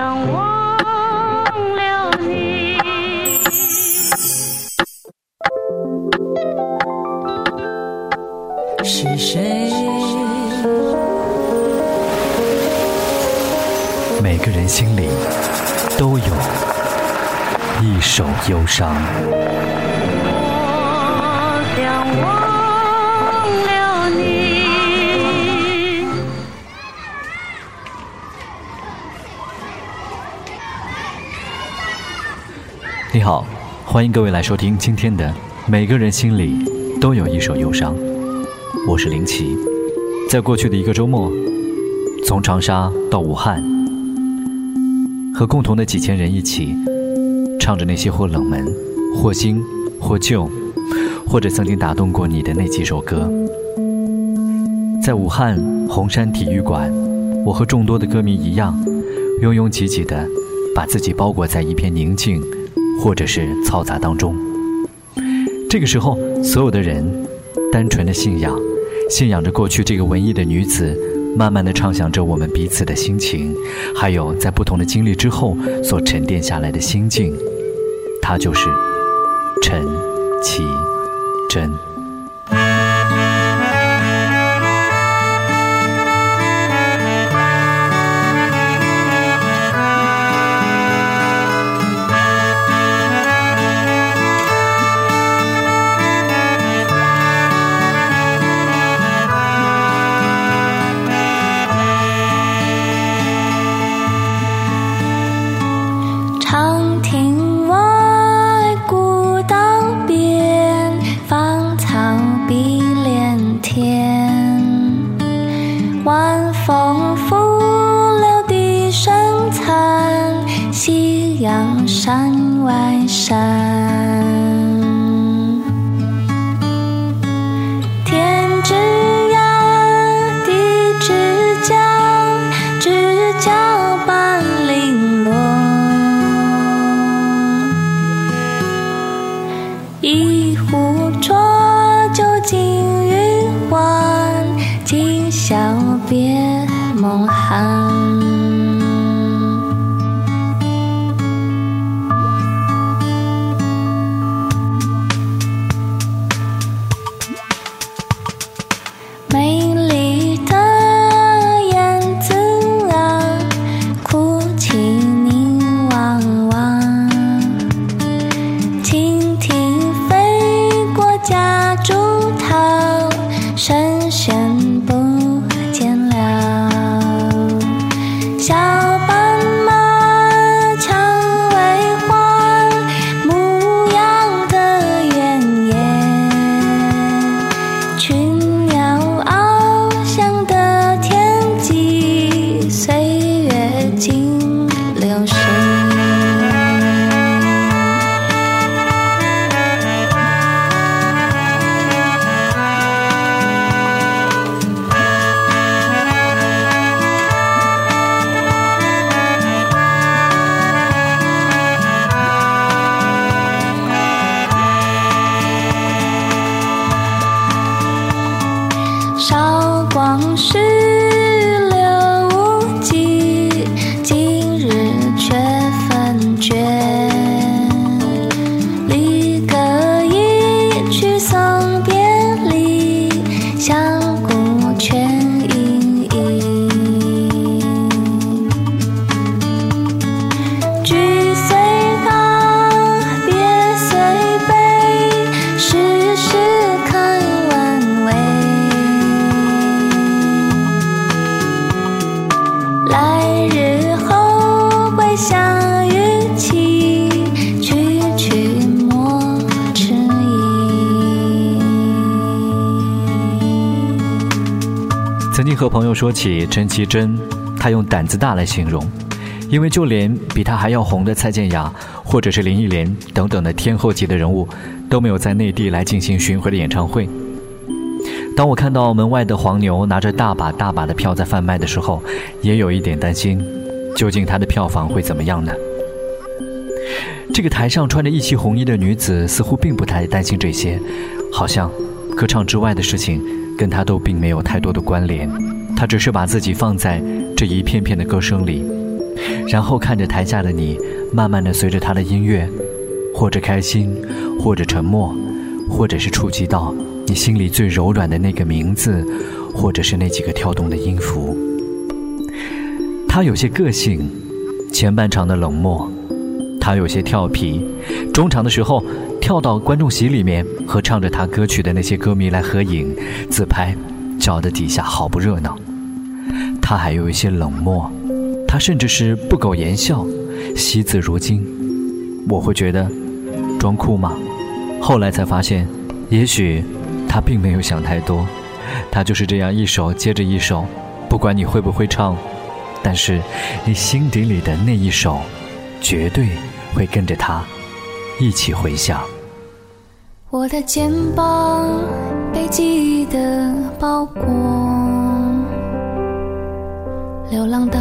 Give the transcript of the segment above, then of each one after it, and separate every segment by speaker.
Speaker 1: 想忘了你。
Speaker 2: 是谁？
Speaker 3: 每个人心里都有一首忧伤。
Speaker 1: 你
Speaker 3: 好，欢迎各位来收听今天的《每个人心里都有一首忧伤》，我是林奇。在过去的一个周末，从长沙到武汉，和共同的几千人一起，唱着那些或冷门、或新、或旧，或者曾经打动过你的那几首歌。在武汉红山体育馆，我和众多的歌迷一样，拥拥挤挤的，把自己包裹在一片宁静。或者是嘈杂当中，这个时候，所有的人单纯的信仰，信仰着过去这个文艺的女子，慢慢的畅想着我们彼此的心情，还有在不同的经历之后所沉淀下来的心境。她就是陈绮贞。说起陈绮贞，她用胆子大来形容，因为就连比她还要红的蔡健雅，或者是林忆莲等等的天后级的人物，都没有在内地来进行巡回的演唱会。当我看到门外的黄牛拿着大把大把的票在贩卖的时候，也有一点担心，究竟她的票房会怎么样呢？这个台上穿着一袭红衣的女子似乎并不太担心这些，好像歌唱之外的事情跟她都并没有太多的关联。他只是把自己放在这一片片的歌声里，
Speaker 2: 然后看着台下的你，慢慢的随着他的音乐，或者开心，或者沉默，或者是触及到你心里最柔软的那个名字，或者是那几个跳动的音符。他有些个性，前半场的冷漠，他有些调皮，中场的时候跳到观众席里面和唱着他歌曲的那些歌迷来合影、自拍，搅得底下好不热闹。他还有一些冷漠，他甚至是不苟言笑，惜字如金。我会觉得装酷吗？后来才发现，也许他并没有想太多，他就是这样一首接着一首，不管你会不会唱。但是，你心底里的那一首，绝对会跟着他一起回响。
Speaker 3: 我的肩膀被记忆的包裹，流浪到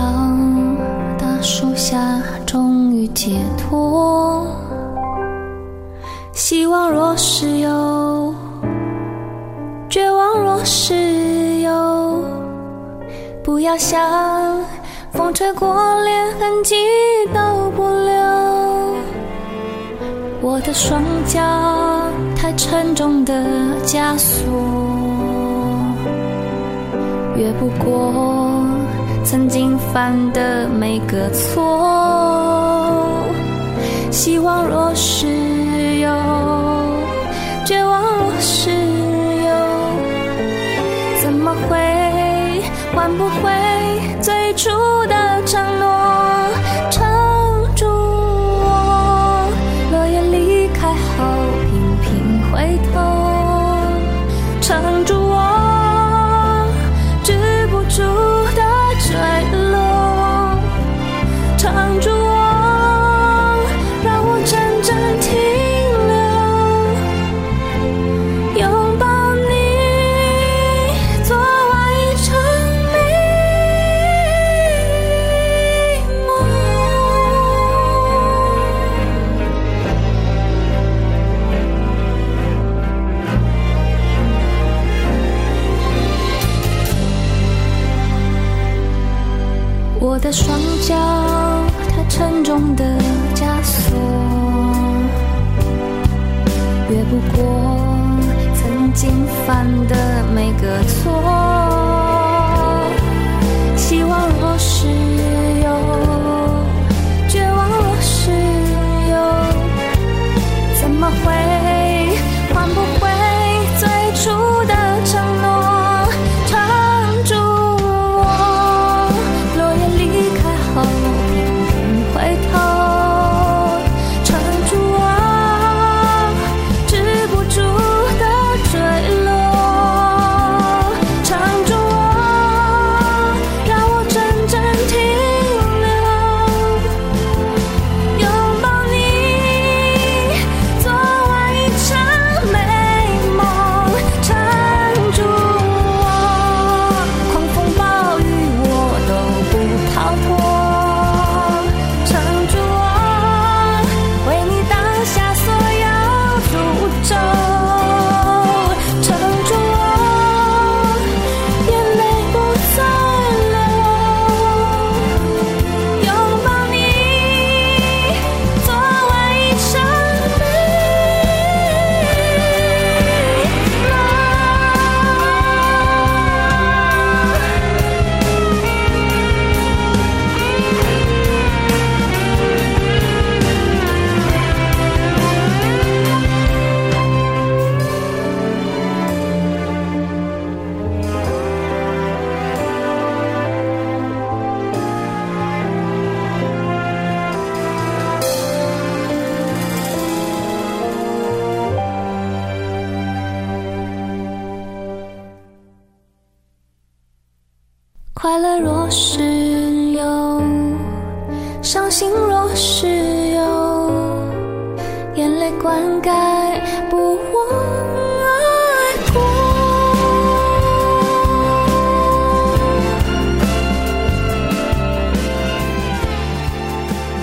Speaker 3: 大树下，终于解脱。希望若是有，绝望若是有，不要想。风吹过，连痕迹都不留。我的双脚太沉重的枷锁，越不过曾经犯的每个错。希望若是有，绝望若是有，怎么会换不回最初？的承诺的双脚太沉重的枷锁，越不过曾经犯的每个错。希望若是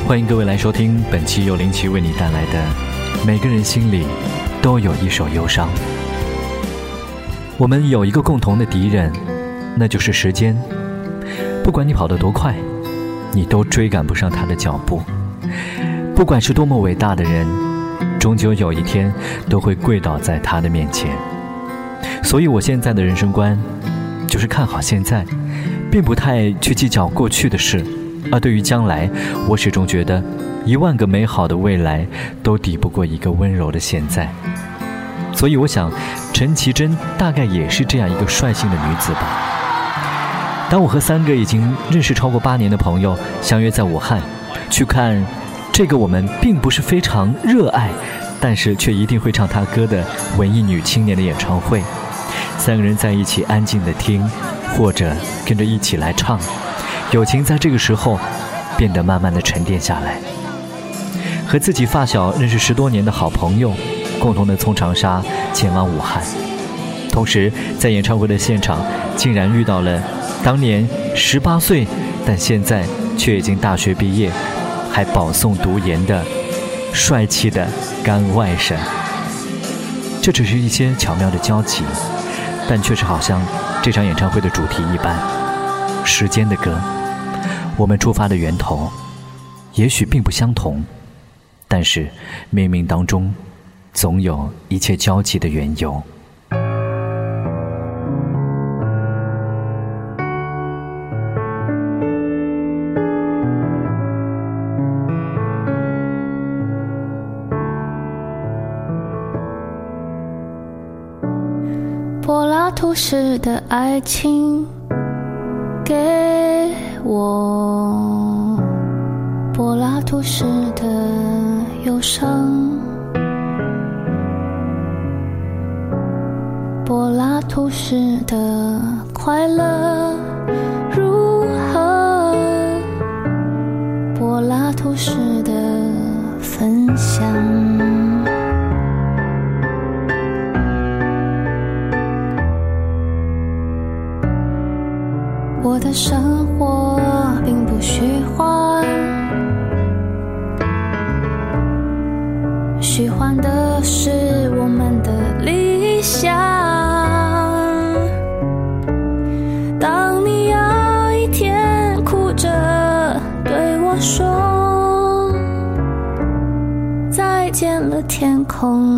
Speaker 2: 欢迎各位来收听本期由林奇为你带来的《每个人心里都有一首忧伤》。我们有一个共同的敌人，那就是时间。不管你跑得多快，你都追赶不上他的脚步。不管是多么伟大的人，终究有一天都会跪倒在他的面前。所以我现在的人生观，就是看好现在，并不太去计较过去的事。而对于将来，我始终觉得，一万个美好的未来都抵不过一个温柔的现在。所以我想，陈绮贞大概也是这样一个率性的女子吧。当我和三个已经认识超过八年的朋友相约在武汉，去看这个我们并不是非常热爱，但是却一定会唱她歌的文艺女青年的演唱会，三个人在一起安静的听，或者跟着一起来唱。友情在这个时候变得慢慢的沉淀下来。和自己发小认识十多年的好朋友，共同的从长沙前往武汉，同时在演唱会的现场，竟然遇到了当年十八岁，但现在却已经大学毕业，还保送读研的帅气的干外甥。这只是一些巧妙的交集，但却是好像这场演唱会的主题一般，时间的歌。我们出发的源头，也许并不相同，但是冥冥当中，总有一切交集的缘由。
Speaker 3: 柏拉图式的爱情，给。我柏拉图式的忧伤，柏拉图式的快乐如何？柏拉图式的分享。的生活并不虚幻，虚幻的是我们的理想。当你有一天哭着对我说再见了，天空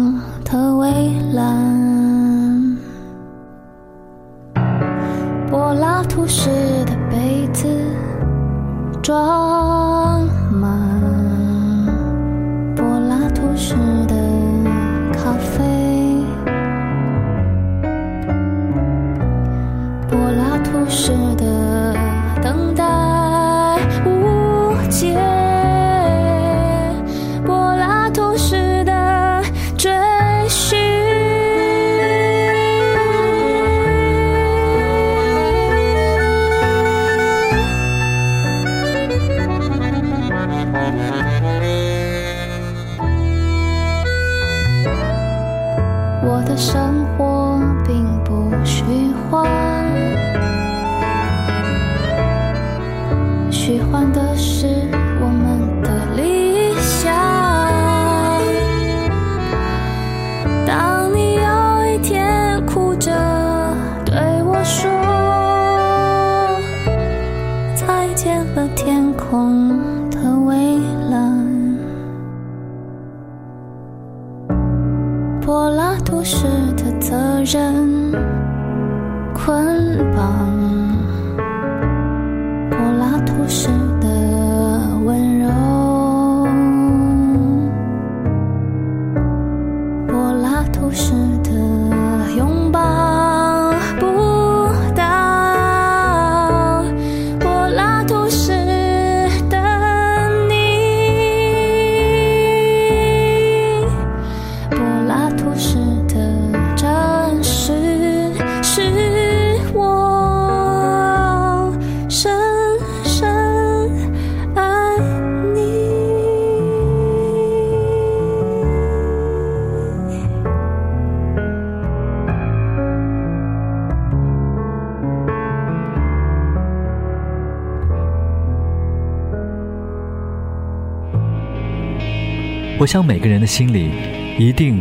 Speaker 2: 我想每个人的心里，一定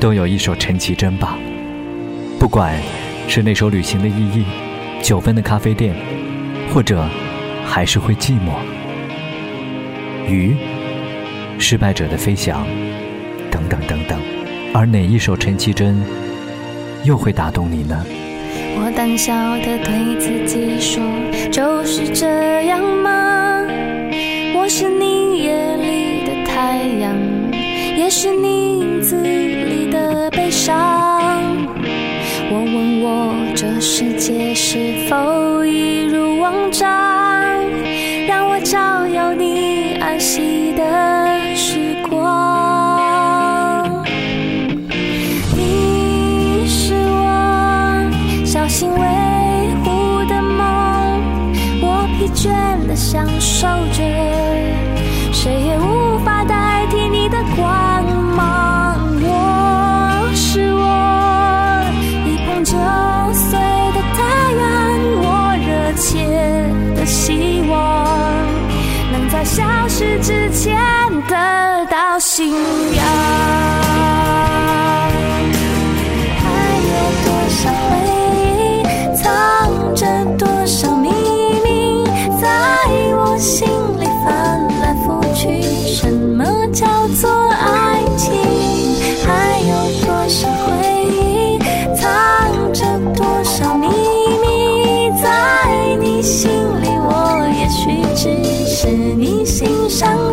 Speaker 2: 都有一首陈绮贞吧。不管是那首《旅行的意义》，九分的咖啡店，或者还是会寂寞。鱼、失败者的飞翔等等等等。而哪一首陈绮贞又会打动你呢？
Speaker 3: 我胆小的对自己说，就是这样吗？我是你，也是你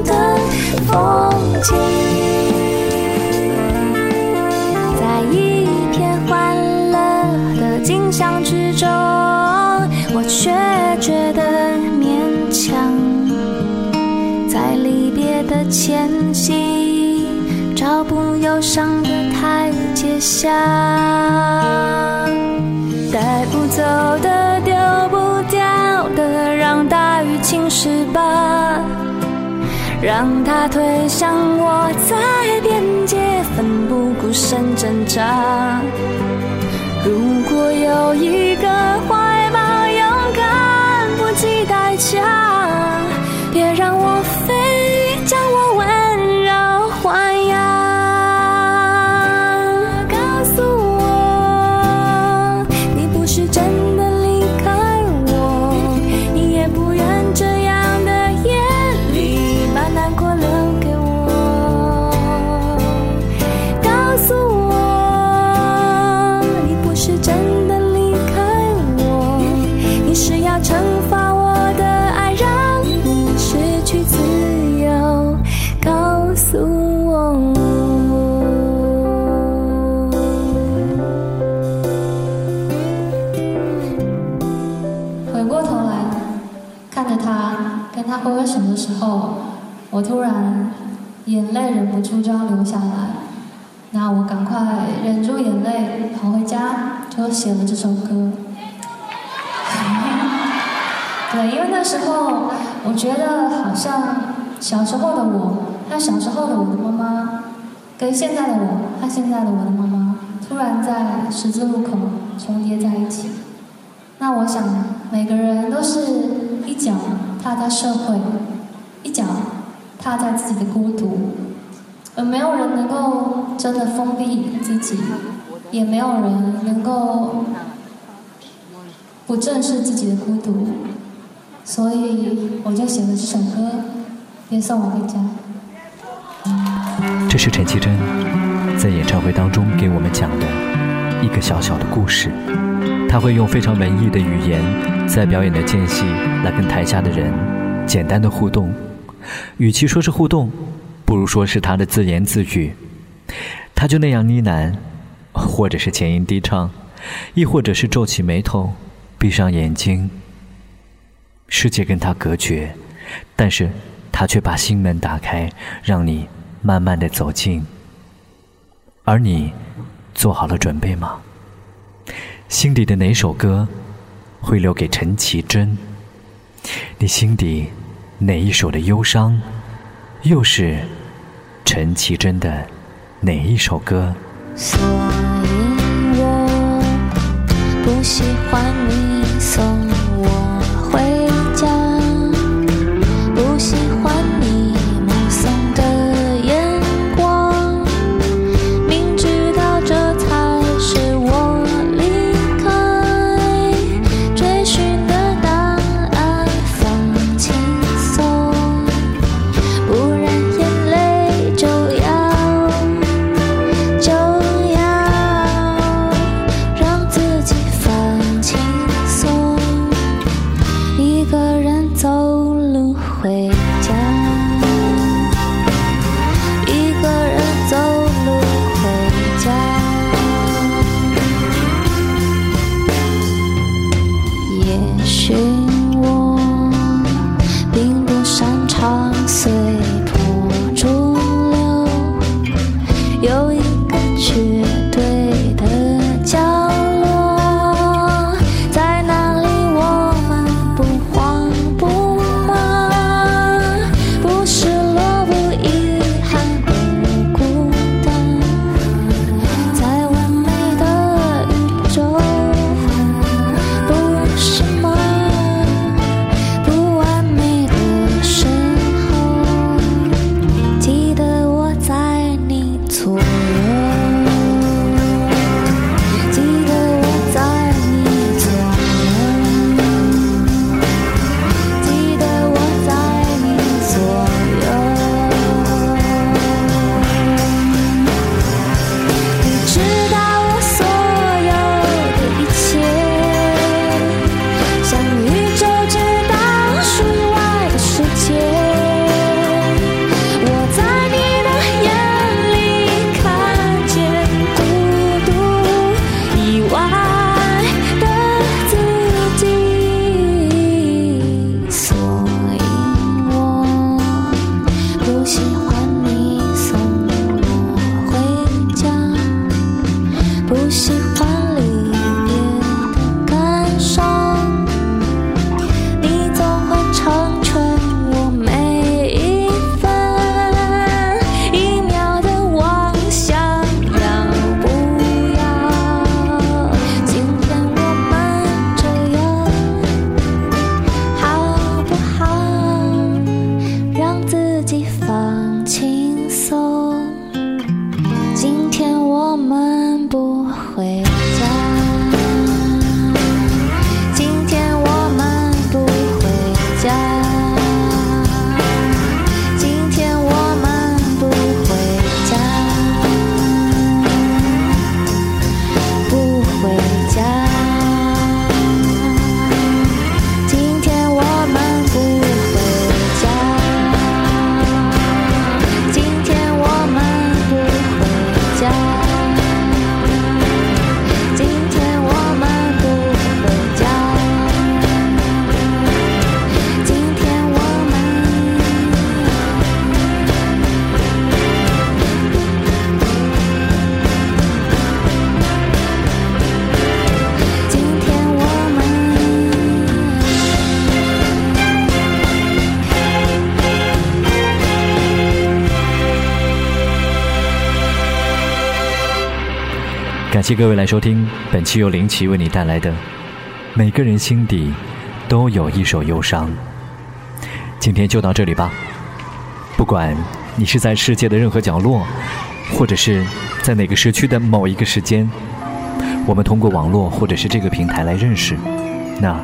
Speaker 3: 的风景。在一片欢乐的景象之中，我却觉得勉强。在离别的前夕，找不忧伤的台阶下，让它推向我，在边界奋不顾身挣扎。如果有一个
Speaker 4: 眼泪忍不住就要流下来。那我赶快忍住眼泪跑回家，就写了这首歌。对，因为那时候我觉得好像小时候的我和小时候的我的妈妈，跟现在的我和现在的我的妈妈，突然在十字路口重叠在一起。那我想，每个人都是一脚踏在社会，一脚踏在自己的孤独，而没有人能够真的封闭自己，也没有人能够不正视自己的孤独，所以我就写了这首歌，别送我回家。
Speaker 2: 这是陈绮贞在演唱会当中给我们讲的一个小小的故事。她会用非常文艺的语言，在表演的间隙来跟台下的人简单的互动。与其说是互动，不如说是他的自言自语。他就那样呢喃，或者是前音低唱，亦或者是皱起眉头，闭上眼睛。世界跟他隔绝，但是他却把心门打开，让你慢慢的走近。而你做好了准备吗？心底的哪首歌会留给陈绮贞？你心底哪一首的忧伤，又是陈绮贞的哪一首歌？
Speaker 3: 所以我不喜欢你送我回
Speaker 2: 感谢各位来收听本期由林奇为你带来的每个人心底都有一首忧伤。今天就到这里吧。不管你是在世界的任何角落或者是在哪个时区的某一个时间我们通过网络或者是这个平台来认识那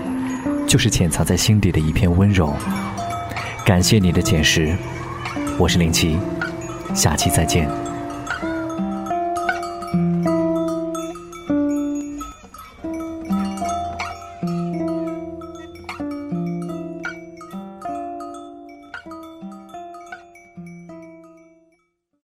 Speaker 2: 就是潜藏在心底的一片温柔。感谢你的捡拾我是林奇下期再见。